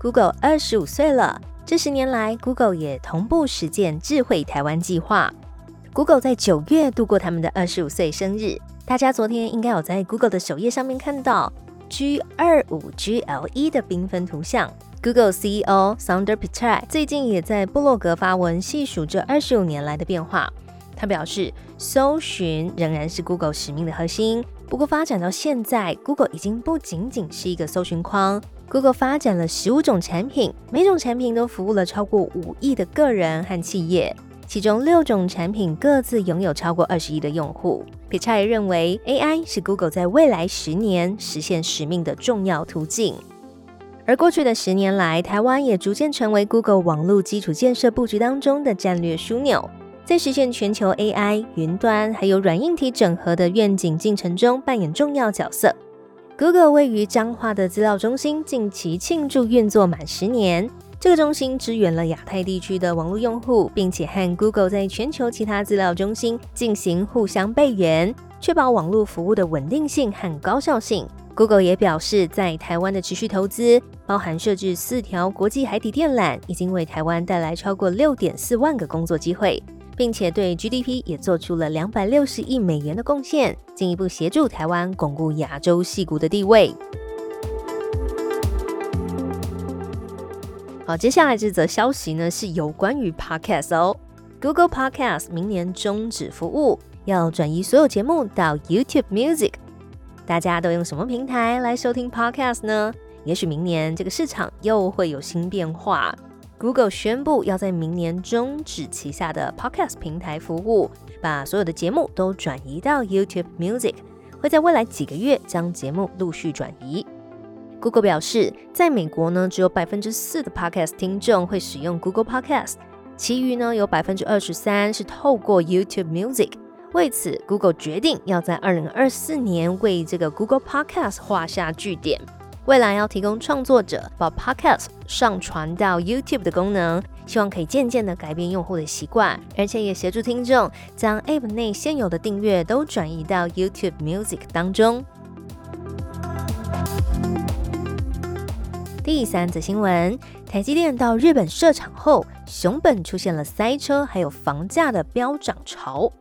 Google 二十五岁了，这十年来，Google 也同步实践智慧台湾计划。Google 在九月度过他们的二十五岁生日，大家昨天应该有在 Google 的首页上面看到 G 二五 GLE 的缤纷图像。Google CEO Sundar Pichai 最近也在部落格发文细数这二十五年来的变化。他表示，搜寻仍然是 Google 使命的核心。不过，发展到现在，Google 已经不仅仅是一个搜寻框。Google 发展了十五种产品，每种产品都服务了超过五亿的个人和企业，其中六种产品各自拥有超过二十亿的用户。p i c h a 认为，AI 是 Google 在未来十年实现使命的重要途径。而过去的十年来，台湾也逐渐成为 Google 网络基础建设布局当中的战略枢纽，在实现全球 AI、云端还有软硬体整合的愿景进程中扮演重要角色。Google 位于彰化的资料中心近期庆祝运作满十年。这个中心支援了亚太地区的网络用户，并且和 Google 在全球其他资料中心进行互相备援，确保网络服务的稳定性和高效性。Google 也表示，在台湾的持续投资，包含设置四条国际海底电缆，已经为台湾带来超过六点四万个工作机会。并且对 GDP 也做出了两百六十亿美元的贡献，进一步协助台湾巩固亚洲戏骨的地位。好，接下来这则消息呢是有关于 Podcast 哦，Google Podcast 明年终止服务，要转移所有节目到 YouTube Music。大家都用什么平台来收听 Podcast 呢？也许明年这个市场又会有新变化。Google 宣布要在明年终止旗下的 Podcast 平台服务，把所有的节目都转移到 YouTube Music，会在未来几个月将节目陆续转移。Google 表示，在美国呢，只有百分之四的 Podcast 听众会使用 Google Podcast，其余呢有百分之二十三是透过 YouTube Music。为此，Google 决定要在二零二四年为这个 Google Podcast 画下句点。未来要提供创作者把 Podcast 上传到 YouTube 的功能，希望可以渐渐的改变用户的习惯，而且也协助听众将 App 内现有的订阅都转移到 YouTube Music 当中。第三则新闻：台积电到日本设厂后，熊本出现了塞车还有房价的飙涨潮。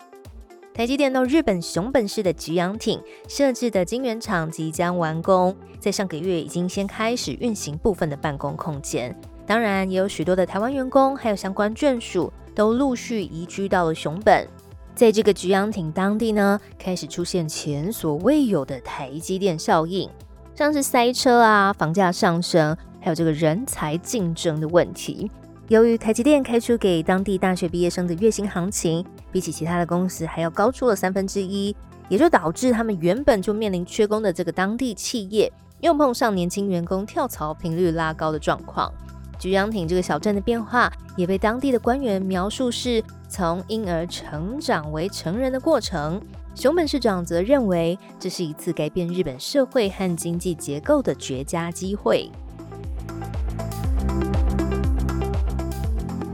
台积电到日本熊本市的菊阳町设置的晶圆厂即将完工，在上个月已经先开始运行部分的办公空间。当然，也有许多的台湾员工还有相关眷属都陆续移居到了熊本。在这个菊阳町当地呢，开始出现前所未有的台积电效应，像是塞车啊、房价上升，还有这个人才竞争的问题。由于台积电开出给当地大学毕业生的月薪行情，比起其他的公司还要高出了三分之一，也就导致他们原本就面临缺工的这个当地企业，又碰上年轻员工跳槽频率拉高的状况。菊阳町这个小镇的变化，也被当地的官员描述是从婴儿成长为成人的过程。熊本市长则认为，这是一次改变日本社会和经济结构的绝佳机会。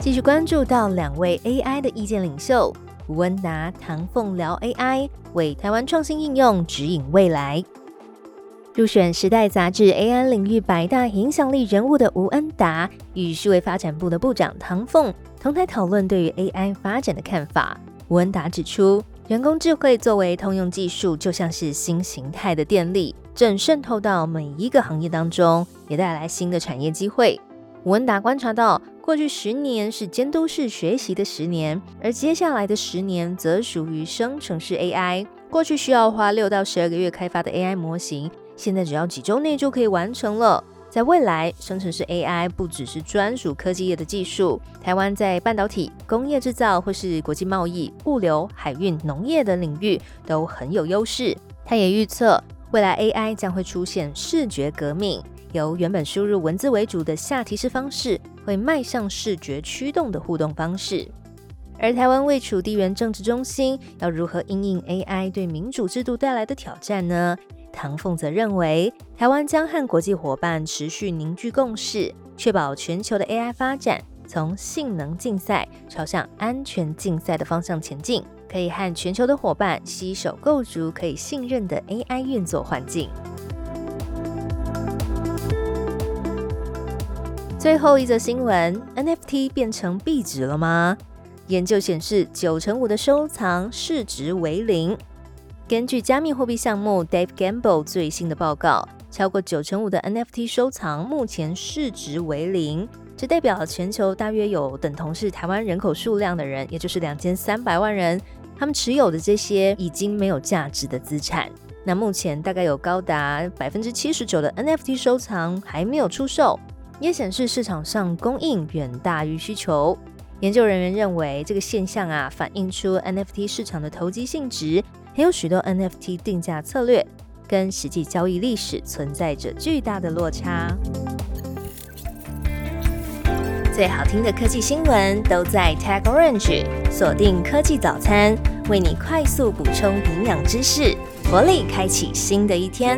继续关注到两位 AI 的意见领袖吴文达、唐凤聊 AI，为台湾创新应用指引未来。入选《时代》杂志 AI 领域百大影响力人物的吴恩达与数位发展部的部长唐凤同台讨论对于 AI 发展的看法。吴恩达指出，人工智慧作为通用技术，就像是新形态的电力，正渗透到每一个行业当中，也带来新的产业机会。吴恩达观察到。过去十年是监督式学习的十年，而接下来的十年则属于生成式 AI。过去需要花六到十二个月开发的 AI 模型，现在只要几周内就可以完成了。在未来，生成式 AI 不只是专属科技业的技术，台湾在半导体、工业制造或是国际贸易、物流、海运、农业等领域都很有优势。他也预测，未来 AI 将会出现视觉革命。由原本输入文字为主的下提示方式，会迈向视觉驱动的互动方式。而台湾位处地缘政治中心，要如何应应 AI 对民主制度带来的挑战呢？唐凤则认为，台湾将和国际伙伴持续凝聚共识，确保全球的 AI 发展从性能竞赛朝向安全竞赛的方向前进，可以和全球的伙伴携手构筑可以信任的 AI 运作环境。最后一则新闻：NFT 变成币值了吗？研究显示，九成五的收藏市值为零。根据加密货币项目 Dave Gamble 最新的报告，超过九成五的 NFT 收藏目前市值为零，这代表全球大约有等同是台湾人口数量的人，也就是两千三百万人，他们持有的这些已经没有价值的资产。那目前大概有高达百分之七十九的 NFT 收藏还没有出售，也显示市场上供应远大于需求。研究人员认为，这个现象啊，反映出 NFT 市场的投机性质，还有许多 NFT 定价策略跟实际交易历史存在着巨大的落差。最好听的科技新闻都在 Tag Orange，锁定科技早餐，为你快速补充营养知识，活力开启新的一天。